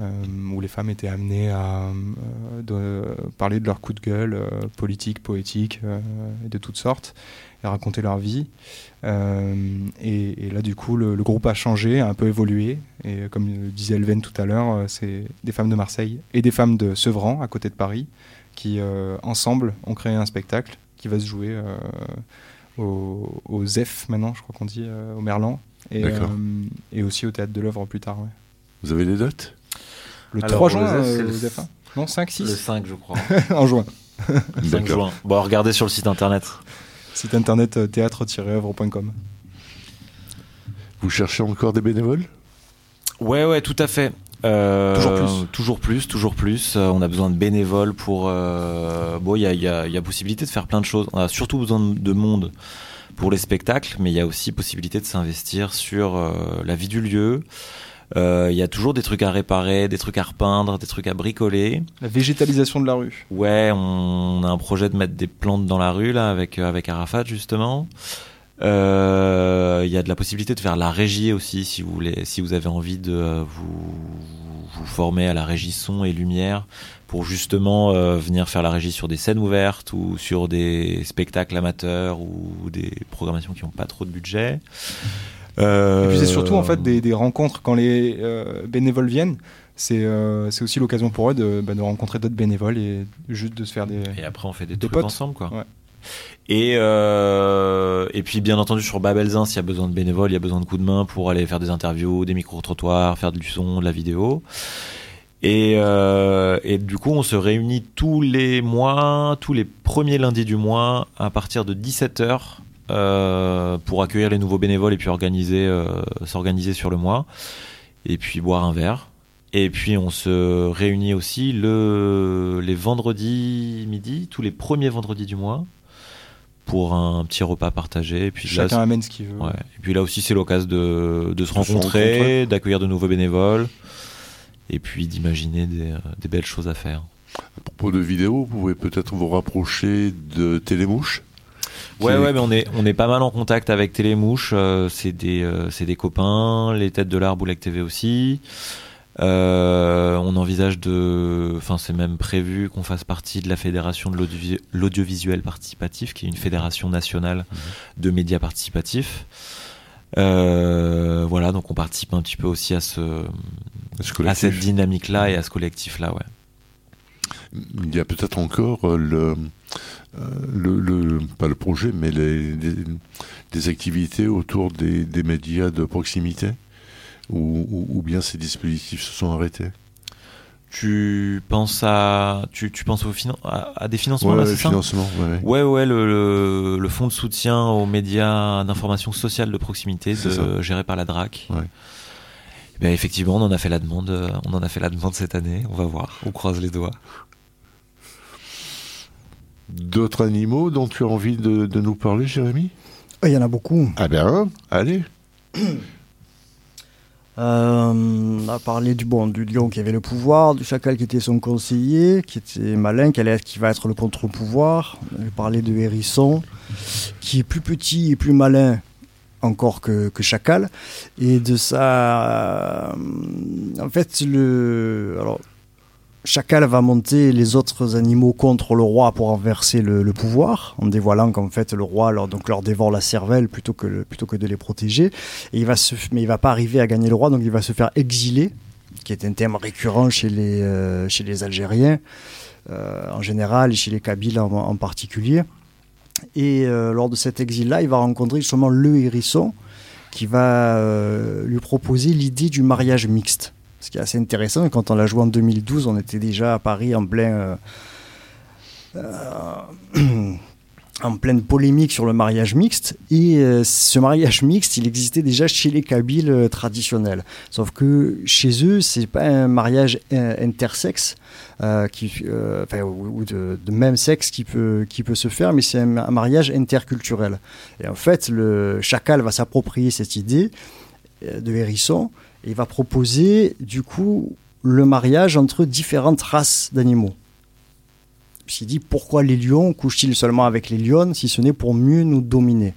S2: Euh, où les femmes étaient amenées à euh, parler de leur coup de gueule euh, politique, poétique, de toutes sortes, et raconter leur vie. Et, là, du coup, le, groupe a changé, a un peu évolué. Et comme disait Elven tout à l'heure, c'est des femmes de Marseille et des femmes de Sevran, à côté de Paris, qui, ensemble, ont créé un spectacle qui va se jouer au, au, ZEF maintenant, je crois qu'on dit, au Merlan. Et, et, aussi au Théâtre de l'œuvre plus tard.
S1: Vous avez des dates?
S2: Le 3 juin, euh, le... Non, 5, 6
S3: Le 5, je crois. [LAUGHS]
S2: en juin.
S3: 5 juin. Bon, regardez sur le site internet.
S2: Site internet euh, théâtre-œuvre.com.
S1: Vous cherchez encore des bénévoles?
S3: Ouais, ouais, tout à fait.
S2: Euh, toujours plus.
S3: Toujours plus, toujours plus. Euh, on a besoin de bénévoles pour. Euh, bon, il y a, y, a, y a, possibilité de faire plein de choses. On a surtout besoin de monde pour les spectacles, mais il y a aussi possibilité de s'investir sur la vie du lieu, il y a toujours des trucs à réparer, des trucs à repeindre, des trucs à bricoler.
S2: La végétalisation de la rue.
S3: Ouais, on a un projet de mettre des plantes dans la rue là avec euh, avec Arafat justement. Euh, il y a de la possibilité de faire la régie aussi si vous voulez, si vous avez envie de vous vous former à la régie son et lumière pour justement venir faire la régie sur des scènes ouvertes ou sur des spectacles amateurs ou des programmations qui n'ont pas trop de budget.
S2: Et puis c'est surtout en fait des, des rencontres quand les euh, bénévoles viennent. C'est euh, aussi l'occasion pour eux de, bah, de rencontrer d'autres bénévoles et juste de se faire des.
S3: Et après on fait des, trucs ensemble quoi. Ouais. Et, euh, et puis bien entendu sur Babelzin, s'il y a besoin de bénévoles, il y a besoin de coups de main pour aller faire des interviews, des micro-trottoirs, faire du son, de la vidéo. Et, euh, et, du coup, on se réunit tous les mois, tous les premiers lundis du mois, à partir de 17h, euh, pour accueillir les nouveaux bénévoles et puis organiser, euh, s'organiser sur le mois. Et puis boire un verre. Et puis on se réunit aussi le, les vendredis midi, tous les premiers vendredis du mois, pour un petit repas partagé. Et puis
S2: Chacun amène ce qu'il veut.
S3: Et puis là aussi, c'est l'occasion de, de, se rencontrer, d'accueillir de nouveaux bénévoles, et puis d'imaginer des, des, belles choses à faire.
S1: À propos de vidéos, vous pouvez peut-être vous rapprocher de Télémouche
S3: Ouais, ouais, mais on est, on est pas mal en contact avec Télémouche. Euh, c'est des, euh, des copains, les têtes de l'arbre ou TV aussi. Euh, on envisage de, enfin c'est même prévu qu'on fasse partie de la fédération de l'audiovisuel participatif, qui est une fédération nationale de médias participatifs. Voilà, donc on participe un petit peu aussi à ce, à cette dynamique-là et à ce collectif-là, ouais.
S1: Il y a peut-être encore euh, le, le, pas le projet, mais les, des activités autour des, des médias de proximité ou, bien ces dispositifs se sont arrêtés?
S3: Tu penses à tu, tu penses au à, des financements là, c'est
S1: ça? financement,
S3: ouais, ouais, ouais le, le, fonds de soutien aux médias d'information sociale de proximité de, géré par la DRAC. Ouais. Eh effectivement, on en a fait la demande. Euh, on en a fait la demande cette année. On va voir. On croise les doigts.
S1: D'autres animaux dont tu as envie de, de nous parler, Jérémy
S4: Il y en a beaucoup.
S1: Ah bien, allez. [CLEARS THROAT]
S4: Euh, on a parlé du, bon, du lion qui avait le pouvoir, du chacal qui était son conseiller, qui était malin, qui, allait, qui va être le contre-pouvoir. On a parlé de hérisson, qui est plus petit et plus malin encore que, que chacal. Et de ça, euh, en fait, le, alors, Chacal va monter les autres animaux contre le roi pour renverser le, pouvoir, en dévoilant qu'en fait le roi leur, leur dévore la cervelle plutôt que, de les protéger. Et il va mais il va pas arriver à gagner le roi, donc il va se faire exiler, qui est un thème récurrent chez les, euh, Algériens euh, en général et chez les Kabyles en, particulier. Et euh, lors de cet exil-là, il va rencontrer justement le hérisson qui va lui proposer l'idée du mariage mixte. Ce qui est assez intéressant, quand on l'a joué en 2012, on était déjà à Paris en plein. Euh, euh, [CLEARS THROAT] en pleine polémique sur le mariage mixte. Et euh, ce mariage mixte, il existait déjà chez les Kabyles traditionnels. Sauf que chez eux, c'est pas un mariage intersexe. qui, ou de, même sexe qui peut, qui peut se faire, mais c'est un, mariage interculturel. Et en fait, le chacal va s'approprier cette idée de hérisson il va proposer du coup le mariage entre différentes races d'animaux. Il dit pourquoi les lions couchent-ils seulement avec les lionnes si ce n'est pour mieux nous dominer?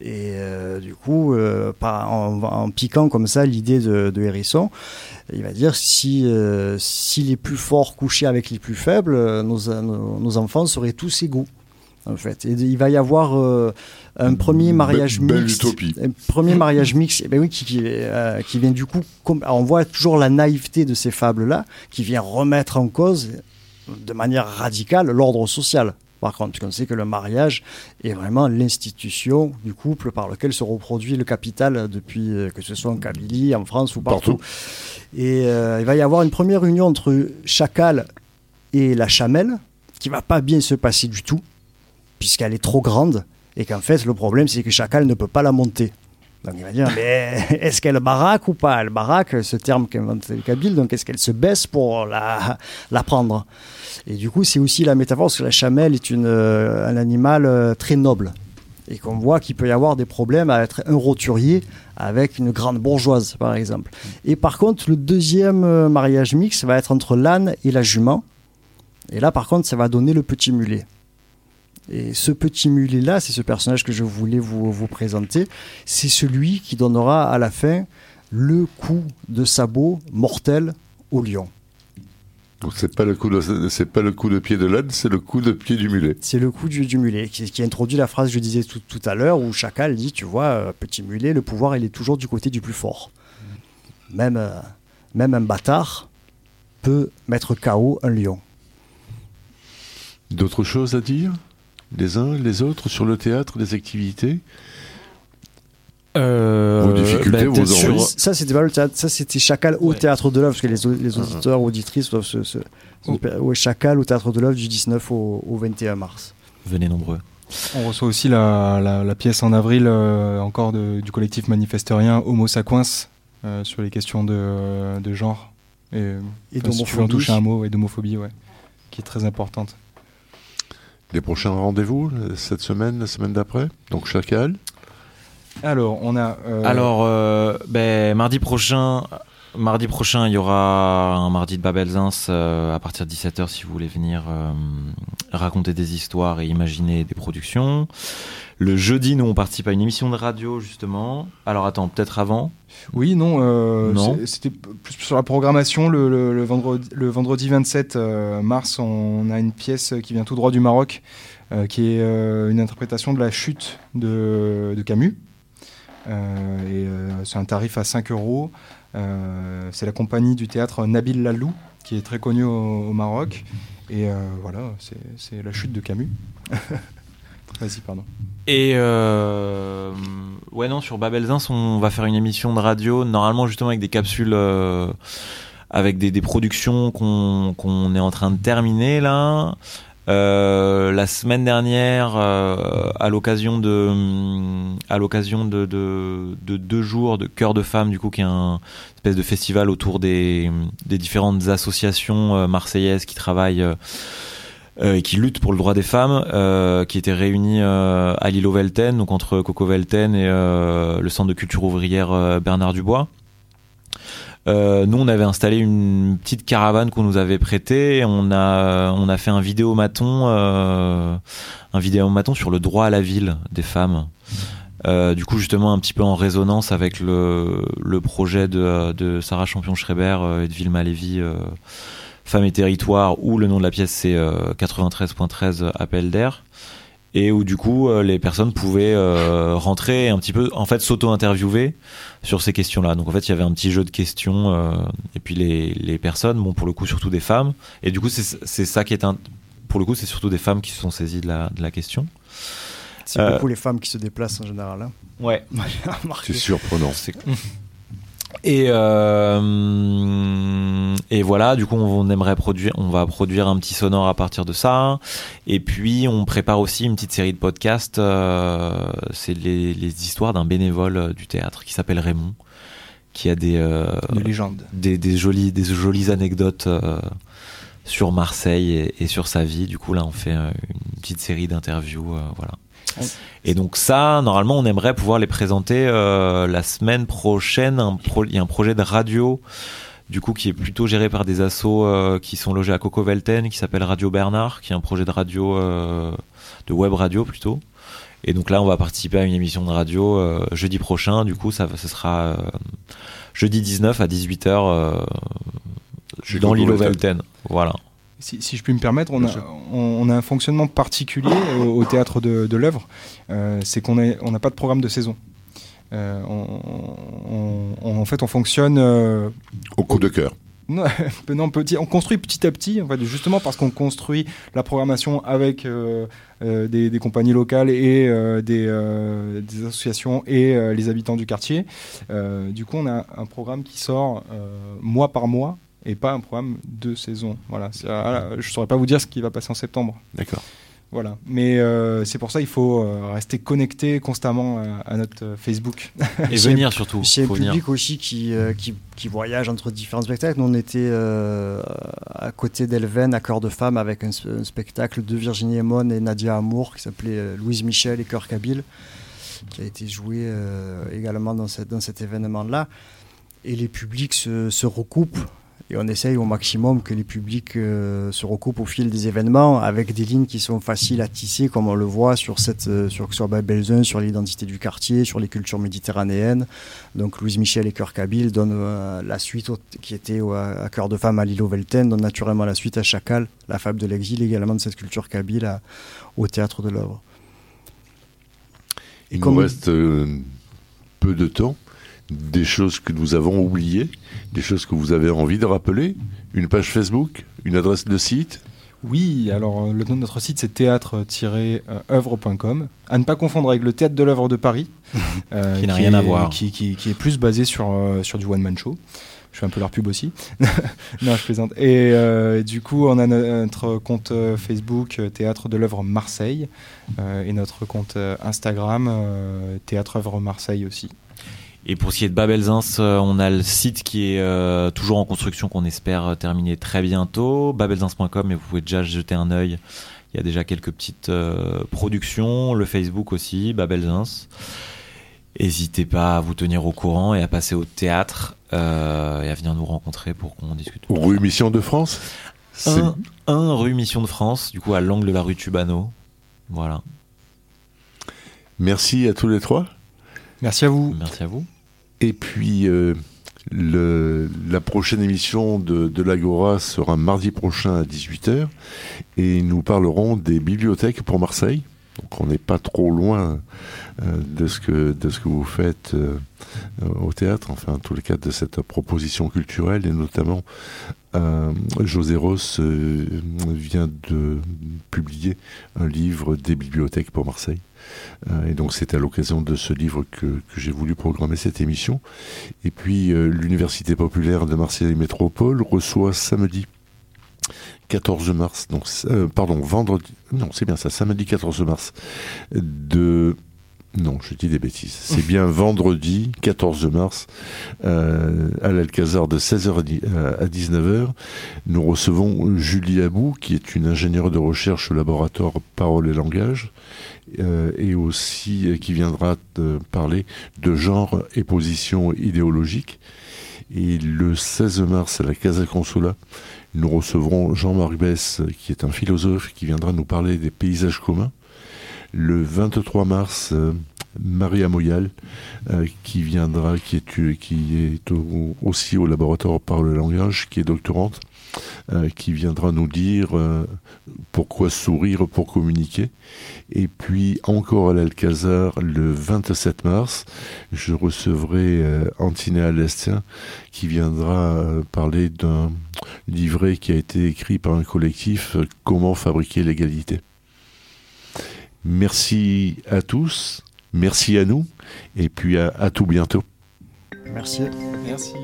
S4: Et euh, du coup, euh, en, piquant comme ça l'idée de, Hérisson, il va dire si, euh, si les plus forts couchaient avec les plus faibles, nos enfants seraient tous égaux en fait. Et il va y avoir euh, un premier mariage mixte. Un premier [LAUGHS] mariage mixte, eh ben oui, qui, euh, qui, vient du coup. on voit toujours la naïveté de ces fables-là, qui vient remettre en cause de manière radicale l'ordre social. Par contre, puisqu'on sait que le mariage est vraiment l'institution du couple par lequel se reproduit le capital depuis euh, que ce soit en Kabylie, en France ou partout. Et il va y avoir une première union entre Chacal et la Chamelle qui va pas bien se passer du tout puisqu'elle est trop grande et qu'en fait le problème c'est que Chacal ne peut pas la monter. Donc il va dire, mais [LAUGHS] est-ce qu'elle baraque ou pas? Elle baraque, ce terme qu'invente le Kabyle, donc est-ce qu'elle se baisse pour la, prendre? Et du coup, c'est aussi la métaphore, parce que la chamelle est une, euh, un animal euh, très noble. Et qu'on voit qu'il peut y avoir des problèmes à être un roturier avec une grande bourgeoise, par exemple. Et par contre, le deuxième euh, mariage mixte va être entre l'âne et la jument. Et là, par contre, ça va donner le petit mulet. Et ce petit mulet-là, c'est ce personnage que je voulais vous, vous présenter. C'est celui qui donnera à la fin le coup de sabot mortel au lion.
S1: Donc c'est pas le coup de c'est pas le coup de pied de l'âne, c'est le coup de pied du mulet.
S4: C'est le coup du, mulet qui, qui, introduit la phrase que je disais tout, tout à l'heure où Chacal dit tu vois euh, petit mulet le pouvoir il est toujours du côté du plus fort. Même euh, même un bâtard peut mettre KO un lion.
S1: D'autres choses à dire? Les uns, les autres, sur le théâtre, des activités
S3: euh, vos difficultés,
S1: bah, vos
S4: Ça, c'était pas le théâtre, ça, c'était Chacal au théâtre de l'œuvre, parce que les, les auditeurs, auditrices doivent se. se, oh. Chacal au théâtre de l'œuvre du 19 au, 21 mars.
S3: Venez nombreux.
S2: On reçoit aussi la, la, pièce en avril, euh, encore du collectif manifestorien Homo Saquins, sur les questions de, de genre.
S4: Et,
S2: et d'homophobie. Si un mot, et d'homophobie, ouais, qui est très importante.
S1: Les prochains rendez-vous cette semaine, la semaine d'après Donc Chacal
S2: Alors, on a.
S3: Alors, ben, mardi prochain, Mardi prochain, il y aura un mardi de Babelzins euh, à partir de 17h si vous voulez venir euh, raconter des histoires et imaginer des productions. Le jeudi, nous, on participe à une émission de radio, justement. Alors attends, peut-être avant?
S2: Oui, non. Euh, non. C'était plus sur la programmation. Le, vendredi, le vendredi 27 mars, on a une pièce qui vient tout droit du Maroc, qui est une interprétation de la chute de, de Camus. et c'est un tarif à 5 euros. Euh, c'est la compagnie du théâtre Nabil Lalou, qui est très connue au, Maroc. Et euh, voilà, c'est la chute de Camus. [LAUGHS] Vas-y, pardon.
S3: Et euh, ouais, non, sur Babelzins, on va faire une émission de radio, normalement justement avec des capsules, avec des, des productions qu'on est en train de terminer là. Euh, la semaine dernière, euh, à l'occasion de, à l'occasion de, de, de, deux jours de Cœur de Femmes, du coup, qui est un espèce de festival autour des, différentes associations euh, marseillaises qui travaillent euh, et qui luttent pour le droit des femmes, euh, qui étaient réunies à l'îlot Velten, donc entre Coco Velten et le centre de culture ouvrière Bernard Dubois. Euh, nous, on avait installé une petite caravane qu'on nous avait prêtée. On a, on a fait un vidéomaton, euh, un vidéomaton sur le droit à la ville des femmes. Euh, du coup, justement, un petit peu en résonance avec le, projet de, Sarah Champion-Schreiber et de Vilma Lévy, Femmes et Territoire, où le nom de la pièce c'est 93.13 Appel d'air et où du coup euh, les personnes pouvaient euh, rentrer un petit peu en fait s'auto-interviewer sur ces questions-là. Donc en fait il y avait un petit jeu de questions euh, et puis les, les, personnes, bon pour le coup surtout des femmes et du coup c'est ça qui est un pour le coup c'est surtout des femmes qui se sont saisies de la, de la question.
S4: C'est beaucoup les femmes qui se déplacent en général. Hein.
S3: Ouais. [LAUGHS]
S1: c'est surprenant. [LAUGHS]
S3: Et, euh, et voilà, du coup, on aimerait produire, on va produire un petit sonore à partir de ça. Et puis, on prépare aussi une petite série de podcasts. Euh, c'est les, les, histoires d'un bénévole du théâtre qui s'appelle Raymond, qui a des, euh, des, des, jolies, des jolies anecdotes euh, sur Marseille et, et, sur sa vie. Du coup, là, on fait une petite série d'interviews. Euh, voilà. Et donc ça, normalement, on aimerait pouvoir les présenter euh, la semaine prochaine. Il y a un projet de radio, du coup, qui est plutôt géré par des assos euh, qui sont logés à Coco Velten, qui s'appelle Radio Bernard, qui est un projet de radio, euh, de web radio plutôt. Et donc là, on va participer à une émission de radio jeudi prochain. Du coup, ça, ce sera jeudi 19 à 18h dans l'île Velten. Voilà.
S2: Si, je puis me permettre, on a, on, a un fonctionnement particulier au, théâtre de, de l'œuvre, euh, c'est qu'on n'a pas de programme de saison. Euh, en fait, on fonctionne
S1: euh, au coup de cœur. [LAUGHS]
S2: Non, petit, on construit petit à petit, en fait, justement parce qu'on construit la programmation avec des, compagnies locales et des, des, associations et les habitants du quartier. du coup, on a un programme qui sort mois par mois et pas un programme de saison. Voilà, euh, je saurais pas vous dire ce qui va passer en septembre.
S1: D'accord.
S2: Voilà, mais euh, c'est pour ça il faut euh, rester connecté constamment à, notre Facebook
S3: et [LAUGHS] venir surtout.
S4: C'est un public aussi qui, qui, qui, voyage entre différents spectacles. Nous, on était à côté d'Elven, à Cœur de Femme, avec un, spectacle de Virginie Emon et Nadia Amour qui s'appelait Louise Michel et Cœur Kabyle, qui a été joué également dans, cette, dans cet événement-là. Et les publics se, se recoupent et on essaye au maximum que les publics euh, se recoupent au fil des événements avec des lignes qui sont faciles à tisser, comme on le voit sur cette, euh, sur, sur Babelzun, sur l'identité du quartier, sur les cultures méditerranéennes. Donc Louise Michel et Cœur Kabyle donnent euh, la suite qui était à Cœur de Femme à Lilo Velten, donne naturellement la suite à Chacal, la fable de l'exil également de cette culture kabyle au théâtre de l'œuvre.
S1: Il nous reste peu de temps des choses que nous avons oubliées, des choses que vous avez envie de rappeler Une page Facebook Une adresse de site
S2: oui, alors euh, le nom de notre site c'est théâtre-œuvre.com. À ne pas confondre avec le théâtre de l'œuvre de Paris, [LAUGHS]
S3: euh, qui n'a rien à voir,
S2: qui, est plus basé sur, euh, sur du one man show. Je fais un peu leur pub aussi. [LAUGHS] non, je plaisante. Et du coup, on a notre compte Facebook Théâtre de l'œuvre Marseille et notre compte Instagram Théâtre œuvre Marseille aussi.
S3: Et pour ce qui est de Babelzins, on a le site qui est toujours en construction qu'on espère terminer très bientôt, babelzins.com et vous pouvez déjà jeter un œil. Il y a déjà quelques petites productions, le Facebook aussi, Babelzins. N'hésitez pas à vous tenir au courant et à passer au théâtre euh, et à venir nous rencontrer pour qu'on discute.
S1: Rue Mission de France?
S3: Un, rue Mission de France, du coup à l'angle de la rue Tubano. Voilà.
S1: Merci à tous les trois.
S2: Merci à vous.
S3: Merci à vous.
S1: Et puis, euh, le, la prochaine émission de, de l'Agora sera mardi prochain à 18h et nous parlerons des bibliothèques pour Marseille. Donc on n'est pas trop loin euh, de, ce que, de ce que vous faites euh, au théâtre, enfin en tous les cas de cette proposition culturelle, et notamment euh, José Ross vient de publier un livre des bibliothèques pour Marseille. Et donc c'est à l'occasion de ce livre que, j'ai voulu programmer cette émission. Et puis l'Université populaire de Marseille Métropole reçoit samedi 14 mars, donc, euh, pardon, vendredi, non, c'est bien ça, samedi 14 mars, de, non, je dis des bêtises, c'est bien vendredi 14 mars, euh, à l'Alcazar de 16h à 19h, nous recevons Julie Abou, qui est une ingénieure de recherche au laboratoire Parole et Langage, euh, et aussi qui viendra parler de genre et position idéologique. Et le 16 mars à la Casa Consola, nous recevrons Jean-Marc Bess, qui est un philosophe qui viendra nous parler des paysages communs. Le 23 mars, euh, Maria Moyal, euh, qui viendra, qui est, est aussi au laboratoire par le langage, qui est doctorante, euh, qui viendra nous dire pourquoi sourire pour communiquer. Et puis encore à l'Alcazar, le 27 mars, je recevrai Antiné Alestien, qui viendra parler d'un livret qui a été écrit par un collectif euh, Comment fabriquer l'égalité. Merci à tous, merci à nous, et puis à, tout bientôt.
S4: Merci.
S2: merci.